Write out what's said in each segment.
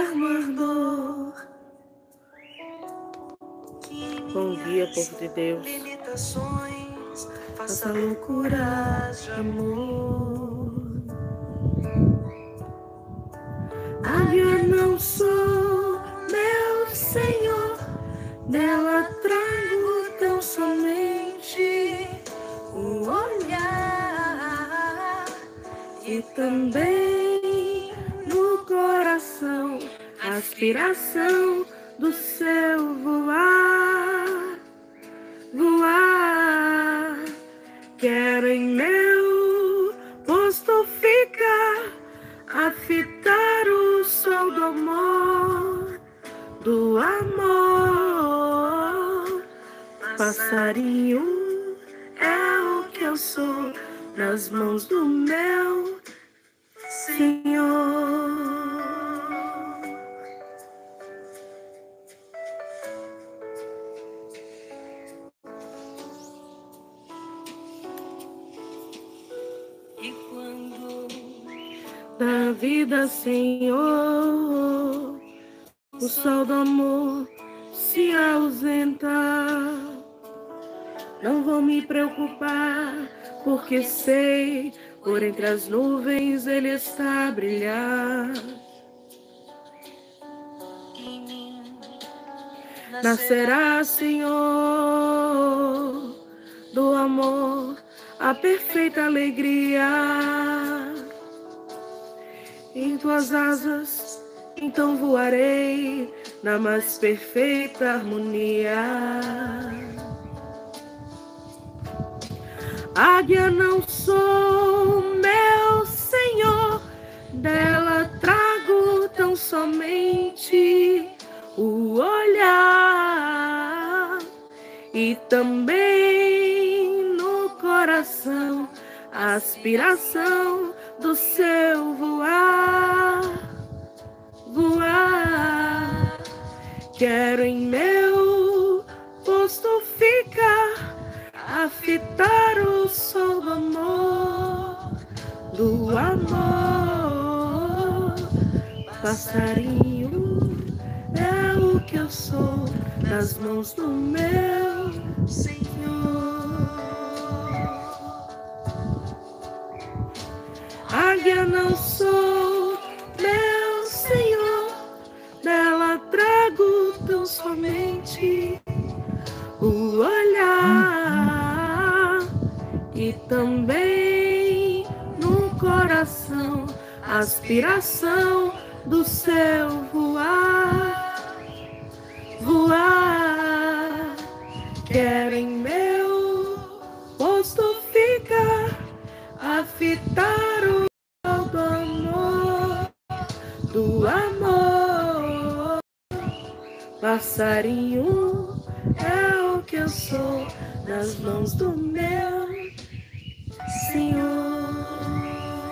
eterno ardor. Bom dia, povo de Deus. Faça loucuras de amor. Águia não sou, meu Senhor, dela trago tão somente o olhar e também aspiração do seu voar, voar. Quero em meu posto ficar, a fitar o sol do amor, do amor. Passarinho é o que eu sou nas mãos do meu Senhor. Vida, Senhor, o sol do amor se ausenta. Não vou me preocupar, porque sei, por entre as nuvens ele está a brilhar. Nascerá, Senhor, do amor a perfeita alegria. Em tuas asas, então voarei na mais perfeita harmonia. Águia não sou, meu Senhor, dela trago tão somente o olhar e também no coração a aspiração do seu voar, voar. Quero em meu posto ficar a fitar o sol do amor, do amor. Passarinho é o que eu sou nas mãos do meu Senhor. Águia não sou, meu Senhor, dela trago tão somente o olhar e também no coração a aspiração do seu voar, voar. Quero em meu posto ficar a Passarinho é o que eu sou nas mãos do meu Senhor.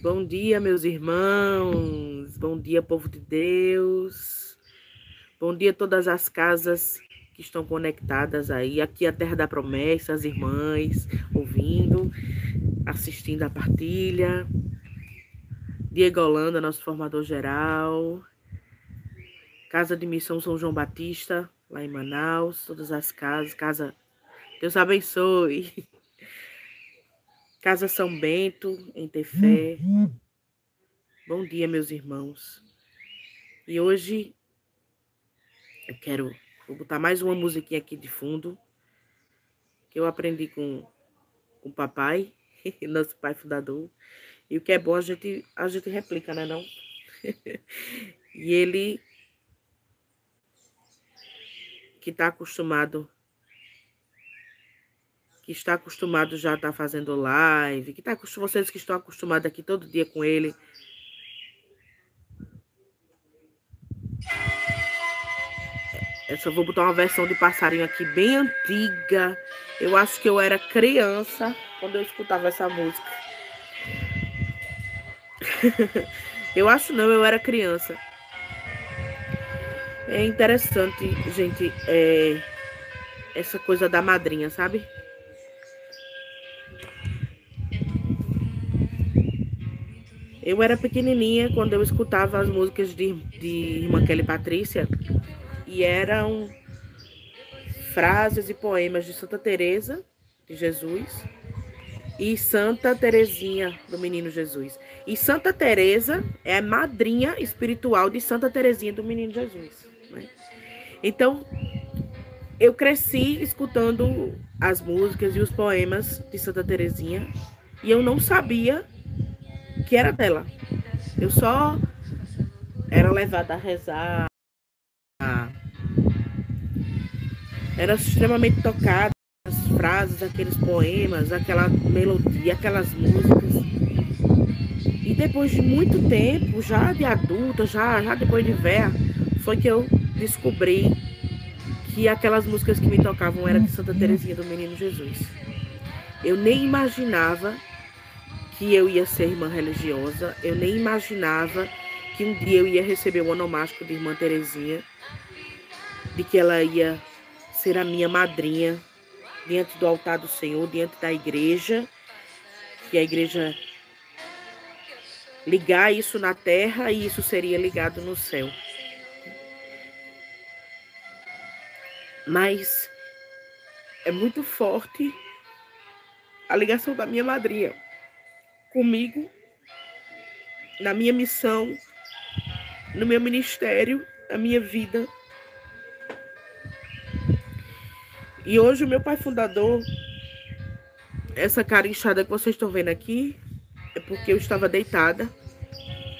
Bom dia, meus irmãos. Bom dia, povo de Deus. Bom dia, todas as casas estão conectadas aí. Aqui é a Terra da Promessa, as irmãs ouvindo, assistindo a partilha. Diego Holanda, nosso formador geral. Casa de Missão São João Batista, lá em Manaus. Todas as casas. Casa. Deus abençoe. Casa São Bento, em Tefé. Bom dia, meus irmãos. E hoje eu quero vou botar mais uma musiquinha aqui de fundo que eu aprendi com o papai, nosso pai fundador. E o que é bom a gente a gente replica, né, não? e ele que está acostumado que está acostumado já a tá fazendo live, que tá vocês que estão acostumados aqui todo dia com ele. Eu só vou botar uma versão de passarinho aqui bem antiga. Eu acho que eu era criança quando eu escutava essa música. eu acho não, eu era criança. É interessante, gente. É essa coisa da madrinha, sabe? Eu era pequenininha quando eu escutava as músicas de, de Irmã Kelly Patrícia e eram frases e poemas de Santa Teresa de Jesus e Santa Terezinha do Menino Jesus. E Santa Teresa é a madrinha espiritual de Santa Terezinha do Menino Jesus. Né? Então, eu cresci escutando as músicas e os poemas de Santa Terezinha e eu não sabia que era dela. Eu só era levada a rezar. Era extremamente tocada as frases, aqueles poemas, aquela melodia, aquelas músicas. E depois de muito tempo, já de adulta, já, já depois de velha, foi que eu descobri que aquelas músicas que me tocavam eram de Santa Teresinha do Menino Jesus. Eu nem imaginava que eu ia ser irmã religiosa. Eu nem imaginava que um dia eu ia receber o onomástico de irmã Terezinha, de que ela ia ser a minha madrinha diante do altar do Senhor, diante da igreja, que a igreja ligar isso na terra e isso seria ligado no céu. Mas é muito forte a ligação da minha madrinha comigo, na minha missão, no meu ministério, na minha vida. E hoje o meu pai fundador, essa cara inchada que vocês estão vendo aqui, é porque eu estava deitada,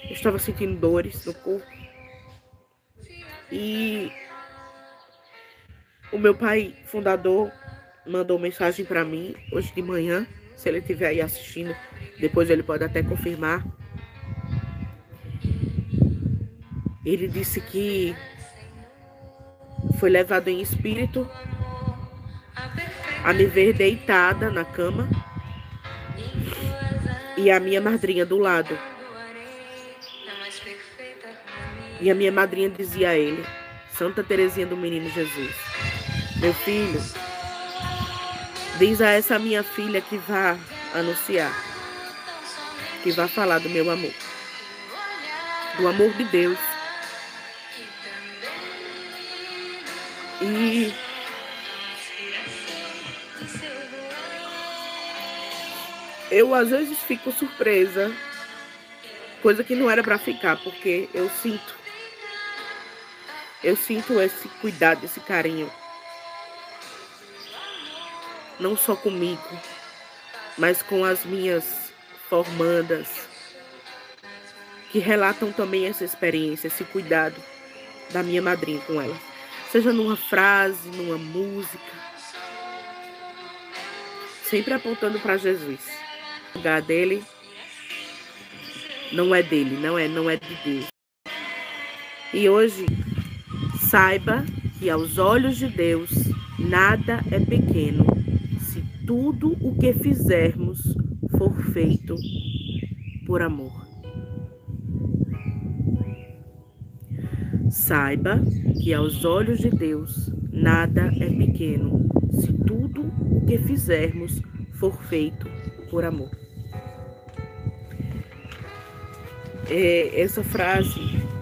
eu estava sentindo dores no corpo. E o meu pai fundador mandou mensagem para mim hoje de manhã, se ele estiver aí assistindo, depois ele pode até confirmar. Ele disse que foi levado em espírito a me ver deitada na cama e a minha madrinha do lado. E a minha madrinha dizia a ele, Santa Teresinha do Menino Jesus, meu filho, diz a essa minha filha que vá anunciar que vai falar do meu amor, do amor de Deus. Eu às vezes fico surpresa, coisa que não era para ficar, porque eu sinto, eu sinto esse cuidado, esse carinho, não só comigo, mas com as minhas formandas, que relatam também essa experiência, esse cuidado da minha madrinha com ela. Seja numa frase, numa música, sempre apontando para Jesus. Lugar dele não é dele, não é, não é de Deus. E hoje, saiba que aos olhos de Deus nada é pequeno se tudo o que fizermos for feito por amor. Saiba que aos olhos de Deus nada é pequeno, se tudo o que fizermos for feito por amor. É, essa frase,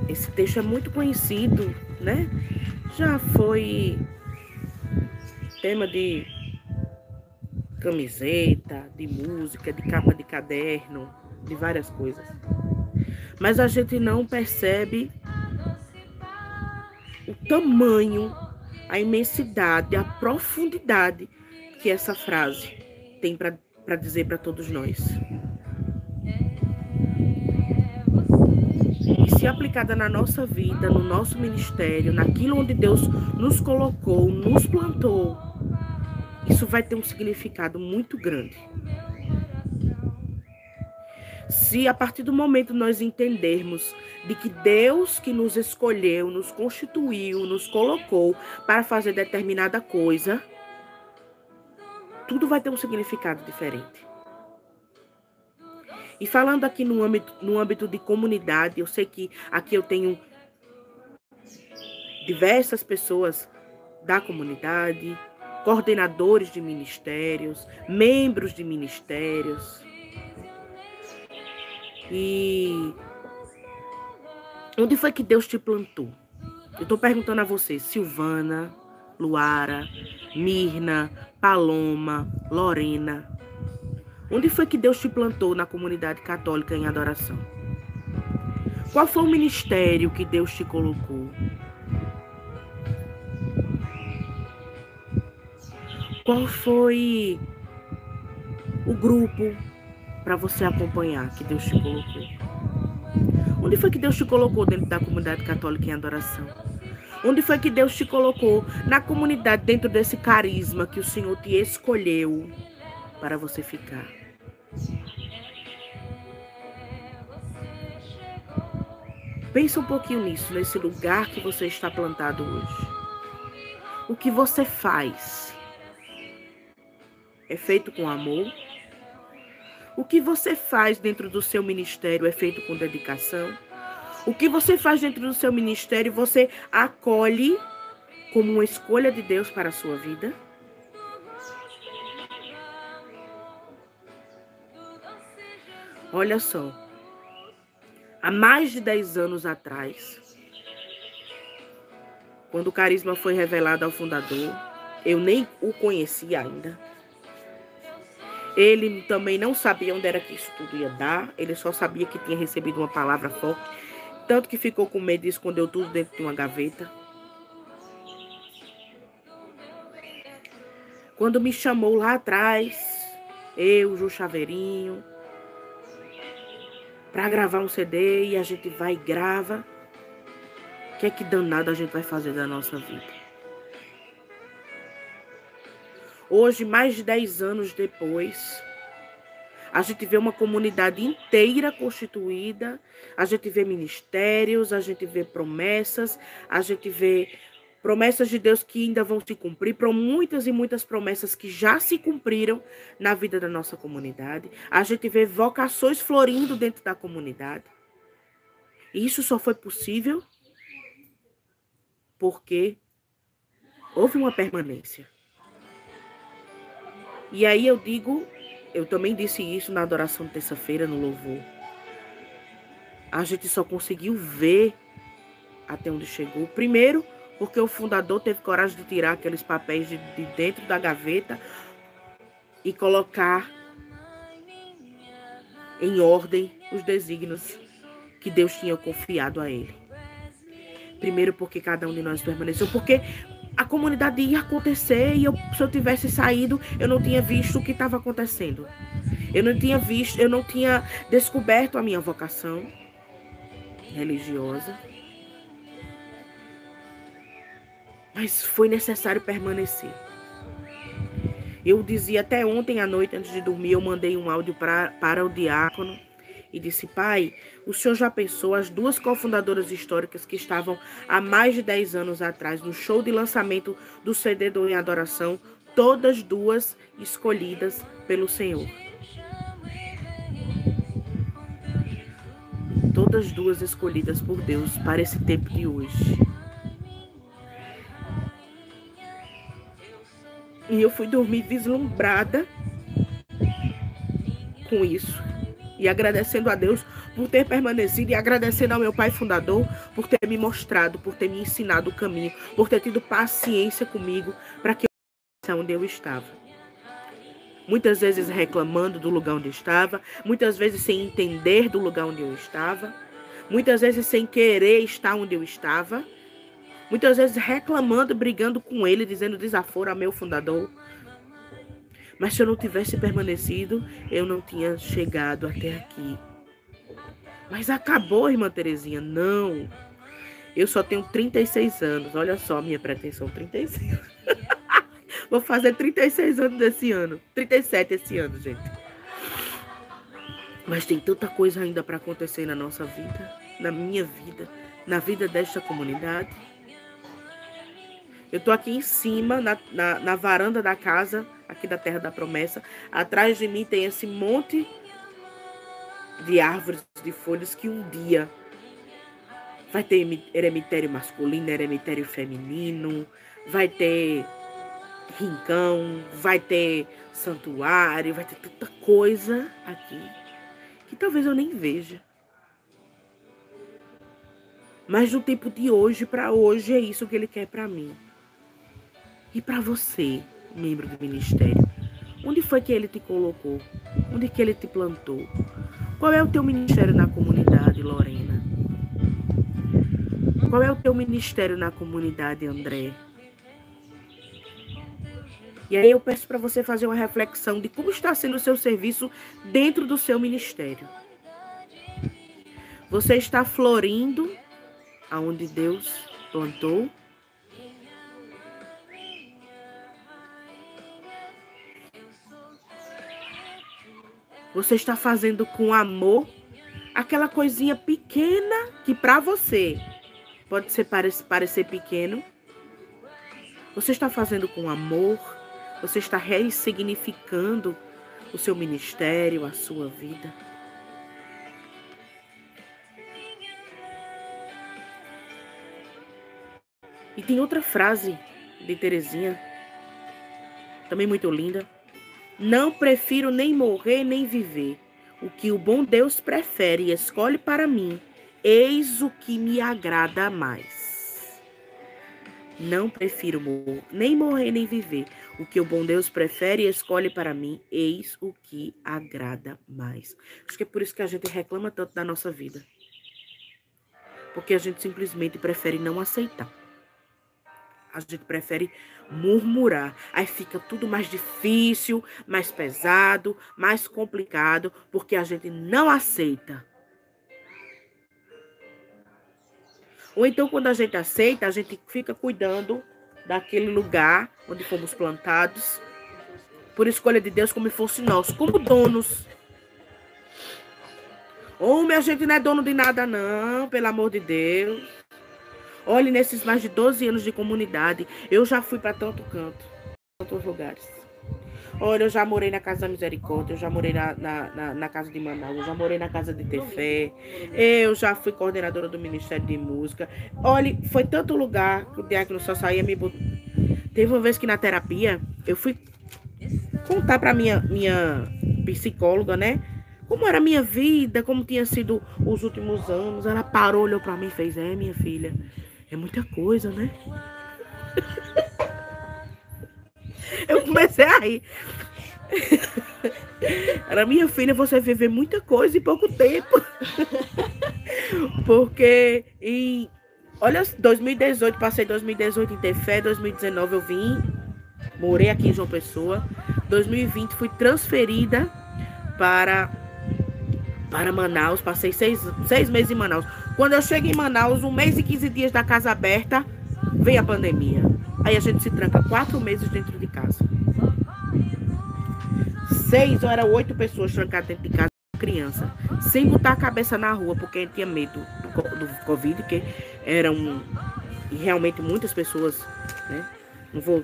esse texto é muito conhecido, né? Já foi tema de camiseta, de música, de capa de caderno, de várias coisas. Mas a gente não percebe o tamanho, a imensidade, a profundidade que essa frase tem para dizer para todos nós. Se aplicada na nossa vida, no nosso ministério, naquilo onde Deus nos colocou, nos plantou, isso vai ter um significado muito grande. Se a partir do momento nós entendermos de que Deus que nos escolheu, nos constituiu, nos colocou para fazer determinada coisa, tudo vai ter um significado diferente. E falando aqui no âmbito, no âmbito de comunidade, eu sei que aqui eu tenho diversas pessoas da comunidade, coordenadores de ministérios, membros de ministérios. E onde foi que Deus te plantou? Eu estou perguntando a você, Silvana, Luara, Mirna, Paloma, Lorena. Onde foi que Deus te plantou na comunidade católica em adoração? Qual foi o ministério que Deus te colocou? Qual foi o grupo para você acompanhar que Deus te colocou? Onde foi que Deus te colocou dentro da comunidade católica em adoração? Onde foi que Deus te colocou na comunidade, dentro desse carisma que o Senhor te escolheu para você ficar? Pensa um pouquinho nisso, nesse lugar que você está plantado hoje. O que você faz é feito com amor? O que você faz dentro do seu ministério é feito com dedicação? O que você faz dentro do seu ministério, você acolhe como uma escolha de Deus para a sua vida? Olha só. Há mais de 10 anos atrás, quando o carisma foi revelado ao fundador, eu nem o conhecia ainda. Ele também não sabia onde era que isso tudo ia dar, ele só sabia que tinha recebido uma palavra forte tanto que ficou com medo e escondeu tudo dentro de uma gaveta. Quando me chamou lá atrás, eu, Ju Chaveirinho, para gravar um CD e a gente vai e grava. O que é que danado a gente vai fazer da nossa vida? Hoje, mais de 10 anos depois, a gente vê uma comunidade inteira constituída, a gente vê ministérios, a gente vê promessas, a gente vê promessas de Deus que ainda vão se cumprir, para muitas e muitas promessas que já se cumpriram na vida da nossa comunidade. A gente vê vocações florindo dentro da comunidade. E isso só foi possível porque houve uma permanência. E aí eu digo eu também disse isso na adoração de terça-feira, no louvor. A gente só conseguiu ver até onde chegou. Primeiro, porque o fundador teve coragem de tirar aqueles papéis de, de dentro da gaveta e colocar em ordem os desígnios que Deus tinha confiado a ele. Primeiro, porque cada um de nós permaneceu. Porque a comunidade ia acontecer e eu, se eu tivesse saído, eu não tinha visto o que estava acontecendo. Eu não tinha visto, eu não tinha descoberto a minha vocação religiosa. Mas foi necessário permanecer. Eu dizia até ontem à noite, antes de dormir, eu mandei um áudio pra, para o diácono e disse: Pai, o senhor já pensou as duas cofundadoras históricas que estavam há mais de 10 anos atrás no show de lançamento do CD do Em Adoração, todas duas escolhidas pelo Senhor? Todas duas escolhidas por Deus para esse tempo de hoje. E eu fui dormir vislumbrada com isso e agradecendo a Deus por ter permanecido e agradecendo ao meu pai fundador por ter me mostrado, por ter me ensinado o caminho, por ter tido paciência comigo para que eu onde eu estava. Muitas vezes reclamando do lugar onde estava, muitas vezes sem entender do lugar onde eu estava, muitas vezes sem querer estar onde eu estava, muitas vezes reclamando, brigando com ele, dizendo desaforo a meu fundador, mas se eu não tivesse permanecido, eu não tinha chegado até aqui. Mas acabou, irmã Terezinha. Não. Eu só tenho 36 anos. Olha só minha pretensão, 36. Vou fazer 36 anos desse ano. 37 esse ano, gente. Mas tem tanta coisa ainda para acontecer na nossa vida, na minha vida, na vida desta comunidade. Eu tô aqui em cima, na, na, na varanda da casa, aqui da Terra da Promessa. Atrás de mim tem esse monte de árvores de folhas que um dia vai ter eremitério masculino, eremitério feminino, vai ter rincão, vai ter santuário, vai ter tanta coisa aqui que talvez eu nem veja. Mas no tempo de hoje para hoje é isso que ele quer para mim. E para você, membro do ministério, onde foi que ele te colocou? Onde que ele te plantou? Qual é o teu ministério na comunidade, Lorena? Qual é o teu ministério na comunidade, André? E aí eu peço para você fazer uma reflexão de como está sendo o seu serviço dentro do seu ministério. Você está florindo aonde Deus plantou? Você está fazendo com amor aquela coisinha pequena que para você pode ser parecer pequeno. Você está fazendo com amor você está ressignificando o seu ministério, a sua vida. E tem outra frase de Terezinha, também muito linda. Não prefiro nem morrer nem viver. O que o bom Deus prefere e escolhe para mim, eis o que me agrada mais. Não prefiro morrer, nem morrer nem viver. O que o bom Deus prefere e escolhe para mim, eis o que agrada mais. Acho que é por isso que a gente reclama tanto da nossa vida. Porque a gente simplesmente prefere não aceitar. A gente prefere murmurar. Aí fica tudo mais difícil, mais pesado, mais complicado, porque a gente não aceita. Ou então, quando a gente aceita, a gente fica cuidando daquele lugar onde fomos plantados, por escolha de Deus, como se fosse nosso, como donos. Homem, a gente não é dono de nada, não, pelo amor de Deus. Olhe, nesses mais de 12 anos de comunidade, eu já fui para tanto canto, tantos lugares. Olha, eu já morei na Casa da Misericórdia, eu já morei na, na, na, na Casa de Manaus, eu já morei na Casa de Tefé, eu já fui coordenadora do Ministério de Música. Olha, foi tanto lugar que o diácono só saía me botou. Teve uma vez que na terapia, eu fui contar para minha, minha psicóloga, né? Como era a minha vida, como tinha sido os últimos anos. Ela parou, olhou para mim e fez: É, minha filha, é muita coisa, né? Eu comecei a rir. Era minha filha, você viver muita coisa em pouco tempo. Porque em. Olha, 2018, passei 2018 em ter fé, 2019 eu vim, morei aqui em João Pessoa. 2020 fui transferida para, para Manaus, passei seis, seis meses em Manaus. Quando eu chego em Manaus, um mês e 15 dias da casa aberta, vem a pandemia. Aí a gente se tranca quatro meses dentro de casa. Seis ou eram oito pessoas trancadas dentro de casa, criança, sem botar a cabeça na rua, porque tinha medo do, do Covid, que eram realmente muitas pessoas, né? Não vou,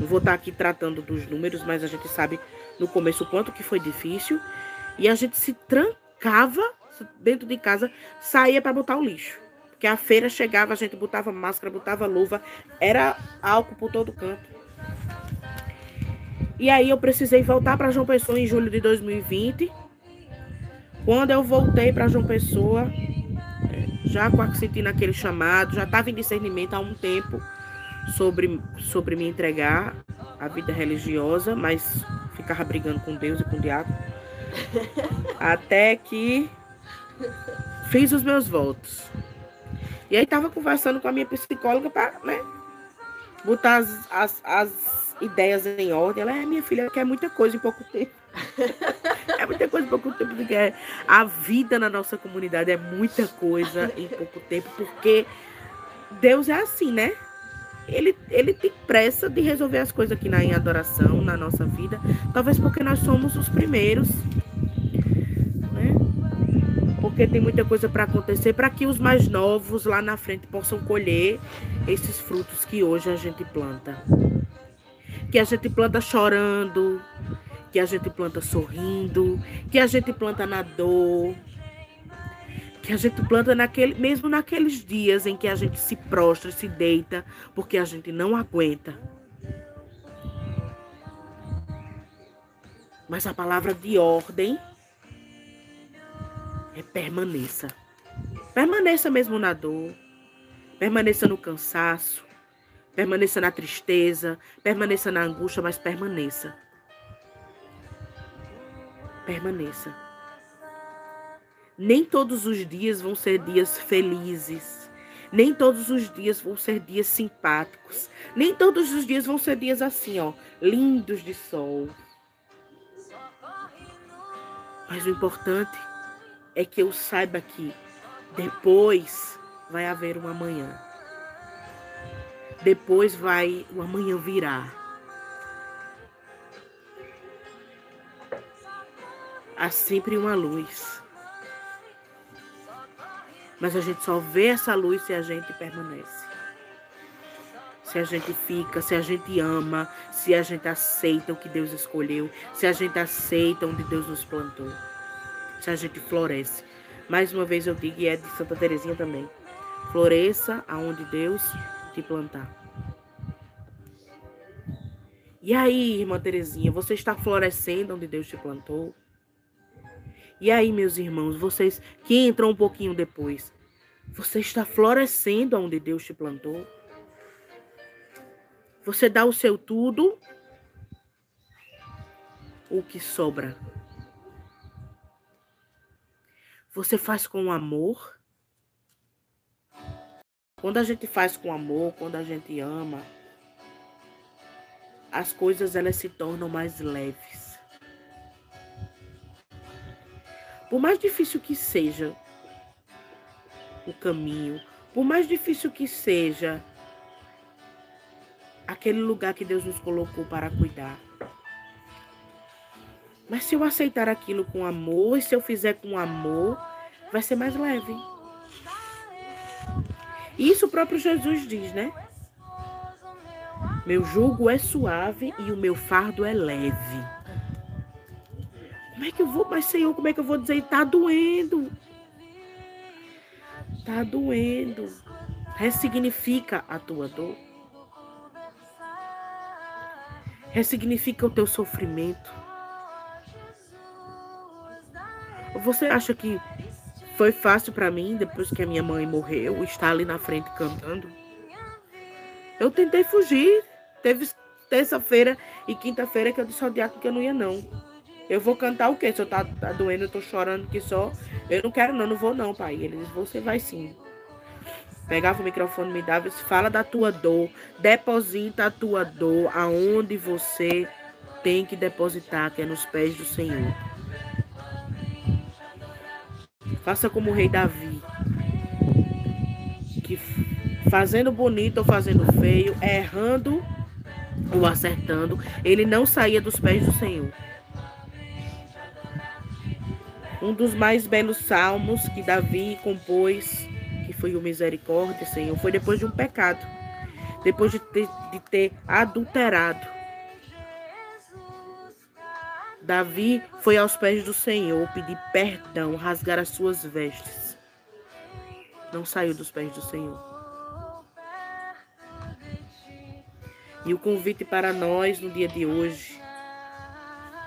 não vou estar aqui tratando dos números, mas a gente sabe no começo o quanto que foi difícil. E a gente se trancava dentro de casa, saía para botar o lixo. Porque a feira chegava, a gente botava máscara, botava luva, era álcool por todo canto. E aí eu precisei voltar para João Pessoa em julho de 2020. Quando eu voltei para João Pessoa, já sentindo aquele chamado, já estava em discernimento há um tempo sobre, sobre me entregar à vida religiosa, mas ficava brigando com Deus e com o diabo. Até que fiz os meus votos. E aí tava conversando com a minha psicóloga para, né, botar as, as, as, ideias em ordem. Ela é minha filha, quer muita coisa em pouco tempo. é muita coisa em pouco tempo, porque a vida na nossa comunidade é muita coisa em pouco tempo, porque Deus é assim, né? Ele, ele tem pressa de resolver as coisas aqui na em adoração, na nossa vida. Talvez porque nós somos os primeiros porque tem muita coisa para acontecer para que os mais novos lá na frente possam colher esses frutos que hoje a gente planta. Que a gente planta chorando, que a gente planta sorrindo, que a gente planta na dor, que a gente planta naquele, mesmo naqueles dias em que a gente se prostra, se deita, porque a gente não aguenta. Mas a palavra de ordem é permaneça. Permaneça mesmo na dor. Permaneça no cansaço. Permaneça na tristeza. Permaneça na angústia, mas permaneça. Permaneça. Nem todos os dias vão ser dias felizes. Nem todos os dias vão ser dias simpáticos. Nem todos os dias vão ser dias assim, ó, lindos de sol. Mas o importante é que eu saiba que depois vai haver um amanhã. Depois vai, o amanhã virá. Há sempre uma luz. Mas a gente só vê essa luz se a gente permanece. Se a gente fica, se a gente ama, se a gente aceita o que Deus escolheu, se a gente aceita onde Deus nos plantou, a gente floresce. Mais uma vez eu digo, e é de Santa Terezinha também. Floresça aonde Deus te plantar. E aí, irmã Terezinha, você está florescendo onde Deus te plantou? E aí, meus irmãos, vocês que entram um pouquinho depois, você está florescendo onde Deus te plantou? Você dá o seu tudo? O que sobra? Você faz com amor? Quando a gente faz com amor, quando a gente ama, as coisas elas se tornam mais leves. Por mais difícil que seja o caminho, por mais difícil que seja aquele lugar que Deus nos colocou para cuidar. Mas se eu aceitar aquilo com amor, e se eu fizer com amor, vai ser mais leve. Isso o próprio Jesus diz, né? Meu jugo é suave e o meu fardo é leve. Como é que eu vou, mas Senhor, como é que eu vou dizer? Tá doendo. Tá doendo. Ressignifica a tua dor. Ressignifica o teu sofrimento. Você acha que foi fácil para mim depois que a minha mãe morreu estar ali na frente cantando? Eu tentei fugir. Teve terça-feira e quinta-feira que eu disse ao diácono que eu não ia não. Eu vou cantar o quê? Se eu tá, tá doendo, eu tô chorando que só. Eu não quero, não, não vou, não, pai. Ele disse, você vai sim. Pegava o microfone, me dava, disse, fala da tua dor, deposita a tua dor aonde você tem que depositar, que é nos pés do Senhor. Faça como o rei Davi, que fazendo bonito ou fazendo feio, errando ou acertando, ele não saía dos pés do Senhor. Um dos mais belos salmos que Davi compôs, que foi o Misericórdia, Senhor, foi depois de um pecado, depois de ter, de ter adulterado. Davi foi aos pés do Senhor pedir perdão, rasgar as suas vestes. Não saiu dos pés do Senhor. E o convite para nós no dia de hoje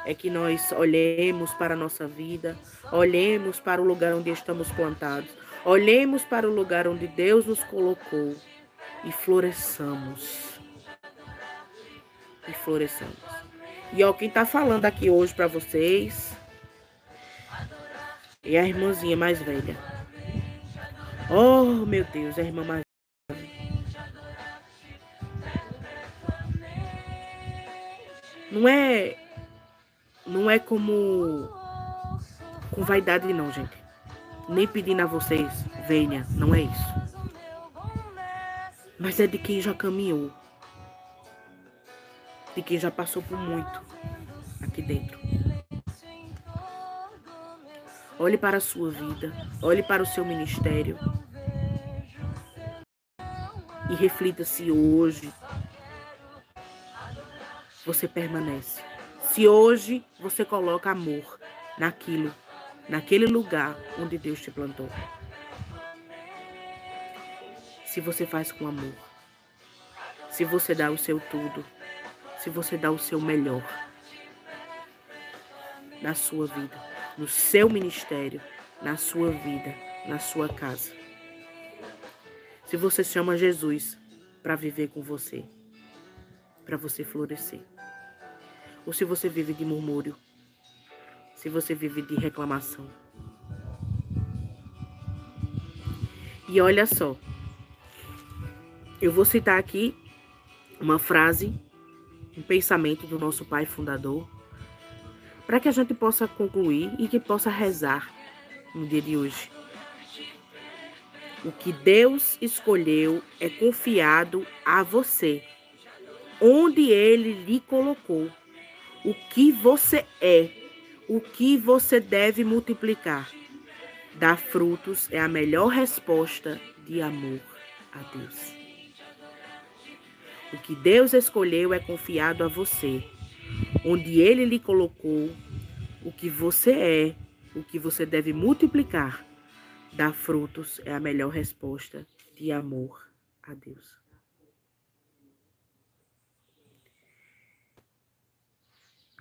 é que nós olhemos para a nossa vida, olhemos para o lugar onde estamos plantados, olhemos para o lugar onde Deus nos colocou e floresçamos. E floresçamos. E ó, quem está falando aqui hoje para vocês é a irmãzinha mais velha. Oh, meu Deus, a irmã mais velha. Não é não é como com vaidade não, gente. Nem pedindo a vocês, venha, não é isso. Mas é de quem já caminhou. De quem já passou por muito aqui dentro. Olhe para a sua vida, olhe para o seu ministério. E reflita se hoje você permanece. Se hoje você coloca amor naquilo, naquele lugar onde Deus te plantou. Se você faz com amor. Se você dá o seu tudo. Se você dá o seu melhor. na sua vida, no seu ministério, na sua vida, na sua casa. Se você chama Jesus para viver com você, para você florescer. Ou se você vive de murmúrio, se você vive de reclamação. E olha só, eu vou citar aqui uma frase, um pensamento do nosso pai fundador, para que a gente possa concluir e que possa rezar no dia de hoje. O que Deus escolheu é confiado a você, onde Ele lhe colocou. O que você é, o que você deve multiplicar. Dar frutos é a melhor resposta de amor a Deus. O que Deus escolheu é confiado a você, onde Ele lhe colocou. O que você é, o que você deve multiplicar Dar frutos é a melhor resposta de amor a Deus.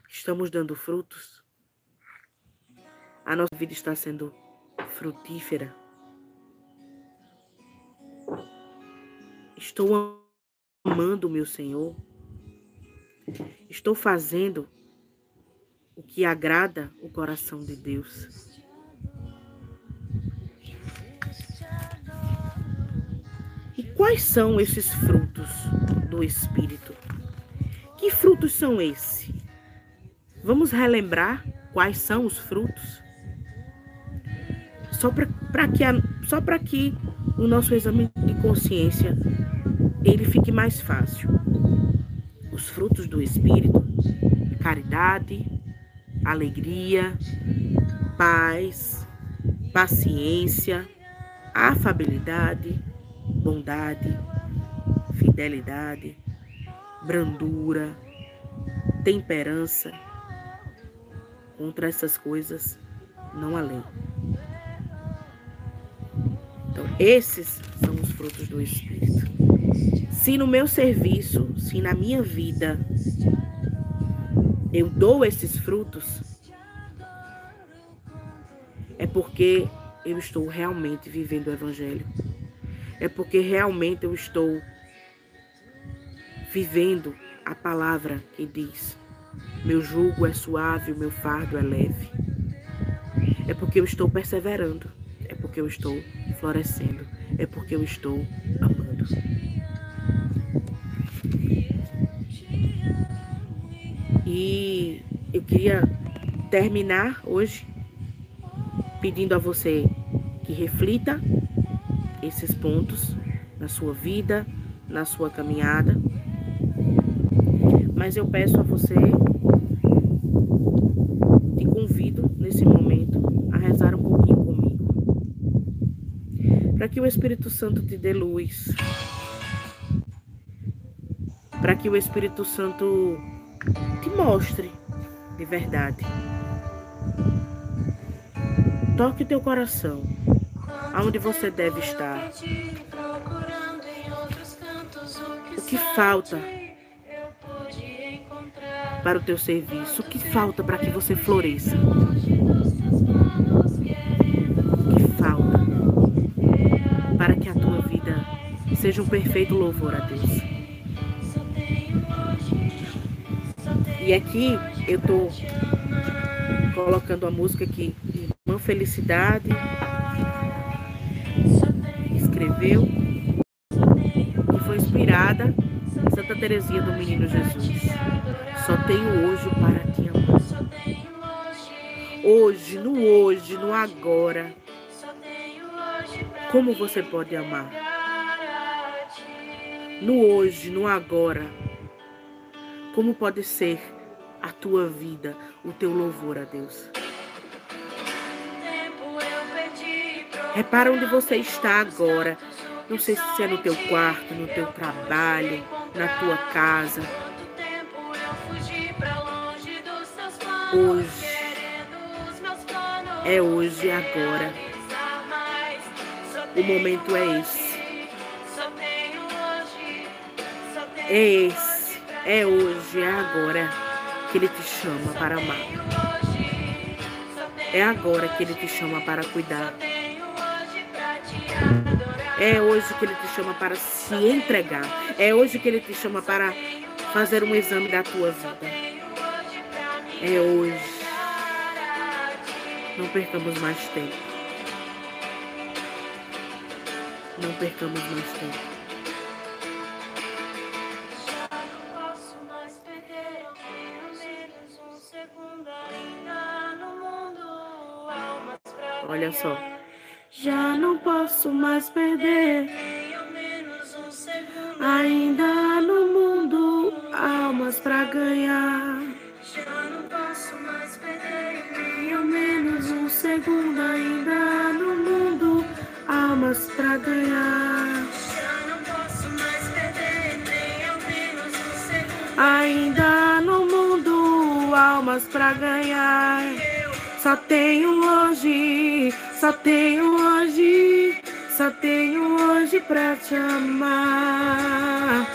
Estamos dando frutos? A nossa vida está sendo frutífera? Estou amando o meu Senhor? Estou fazendo o que agrada o coração de Deus? Quais são esses frutos do Espírito? Que frutos são esses? Vamos relembrar quais são os frutos? Só para que, que o nosso exame de consciência ele fique mais fácil. Os frutos do Espírito, caridade, alegria, paz, paciência, afabilidade, bondade, fidelidade, brandura, temperança. Contra essas coisas não há lei. Então, esses são os frutos do Espírito. Se no meu serviço, se na minha vida, eu dou esses frutos, é porque eu estou realmente vivendo o Evangelho é porque realmente eu estou vivendo a palavra que diz: meu jugo é suave, o meu fardo é leve. É porque eu estou perseverando, é porque eu estou florescendo, é porque eu estou E eu queria terminar hoje pedindo a você que reflita esses pontos na sua vida, na sua caminhada. Mas eu peço a você, te convido nesse momento a rezar um pouquinho comigo. Para que o Espírito Santo te dê luz. Para que o Espírito Santo mostre de verdade. Toque o teu coração aonde você deve estar. O que falta para o teu serviço? O que falta para que você floresça? O que falta para que a tua vida seja um perfeito louvor a Deus? E aqui eu estou colocando a música aqui, Irmã Felicidade escreveu e foi inspirada em Santa Teresinha do Menino Jesus. Só tenho hoje para te amar. Hoje, no hoje, no agora. Como você pode amar? No hoje, no agora. Como pode ser a tua vida, o teu louvor a Deus? Repara onde você está agora. Não sei se é no teu quarto, no teu trabalho, na tua casa. Hoje. É hoje, é agora. O momento é esse. É esse. É hoje, é agora que Ele te chama para amar. É agora que Ele te chama para cuidar. É hoje que Ele te chama para se entregar. É hoje que Ele te chama para fazer um exame da tua vida. É hoje. Não percamos mais tempo. Não percamos mais tempo. Olha só. Já não posso mais perder. Ainda no mundo, almas pra ganhar. Já não posso mais perder. Nem ao menos um segundo, ainda no mundo, almas pra ganhar. Já não posso mais perder. Nem ao menos um segundo. Ainda no mundo, almas pra ganhar. Só tenho hoje, só tenho hoje, só tenho hoje pra te amar.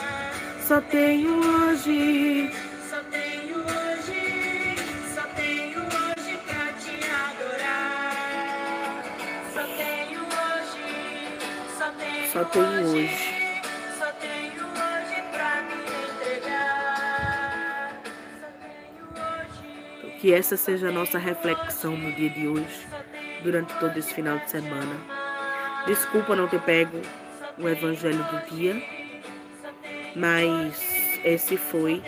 Só tenho hoje, só tenho hoje, só tenho hoje pra te adorar. Só tenho hoje, só tenho, só tenho hoje. Que essa seja a nossa reflexão no dia de hoje, durante todo esse final de semana. Desculpa não ter pego o evangelho do dia, mas esse foi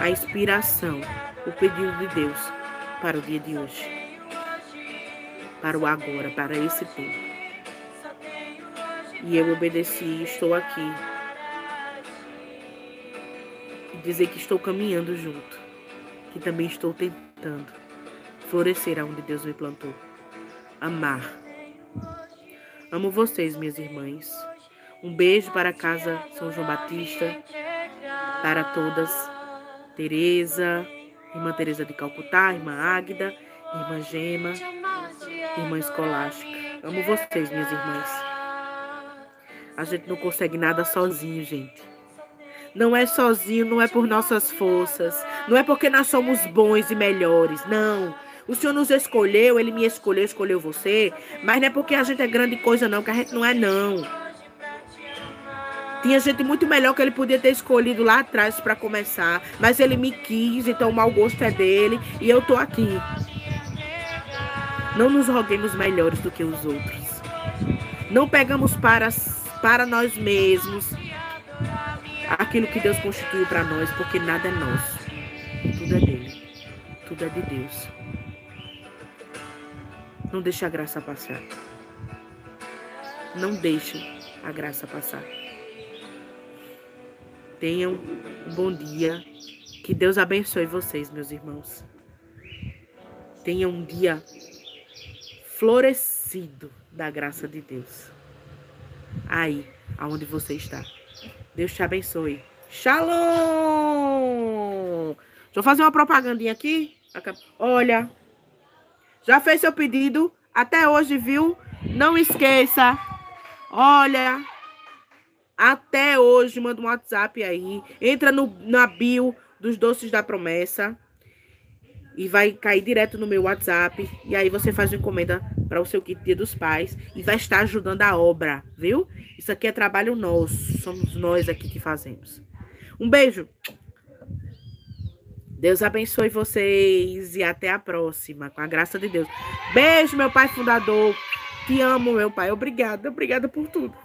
a inspiração, o pedido de Deus para o dia de hoje, para o agora, para esse tempo. E eu obedeci, estou aqui. E dizer que estou caminhando junto, que também estou tentando plantando, florescer aonde Deus me plantou. Amar. Amo vocês, minhas irmãs. Um beijo para a casa São João Batista, para todas. Tereza, irmã Tereza de Calcutá, irmã Águida, irmã Gema, irmã Escolástica. Amo vocês, minhas irmãs. A gente não consegue nada sozinho, gente. Não é sozinho, não é por nossas forças, não é porque nós somos bons e melhores, não. O Senhor nos escolheu, Ele me escolheu, escolheu você, mas não é porque a gente é grande coisa, não, que a gente não é, não. Tinha gente muito melhor que ele podia ter escolhido lá atrás para começar, mas ele me quis, então o mau gosto é dele e eu tô aqui. Não nos roguemos melhores do que os outros. Não pegamos para, para nós mesmos aquilo que Deus constituiu para nós, porque nada é nosso. Tudo é dele. Tudo é de Deus. Não deixe a graça passar. Não deixe a graça passar. Tenham um bom dia. Que Deus abençoe vocês, meus irmãos. Tenham um dia florescido da graça de Deus. Aí, aonde você está. Deus te abençoe. Shalom! Deixa eu fazer uma propagandinha aqui. Olha, já fez seu pedido até hoje, viu? Não esqueça. Olha, até hoje, manda um WhatsApp aí. Entra no, na bio dos Doces da Promessa e vai cair direto no meu WhatsApp. E aí você faz uma encomenda para o seu kit Dia dos Pais e vai estar ajudando a obra, viu? Isso aqui é trabalho nosso, somos nós aqui que fazemos. Um beijo. Deus abençoe vocês e até a próxima, com a graça de Deus. Beijo, meu pai fundador. Te amo, meu pai. Obrigada, obrigada por tudo.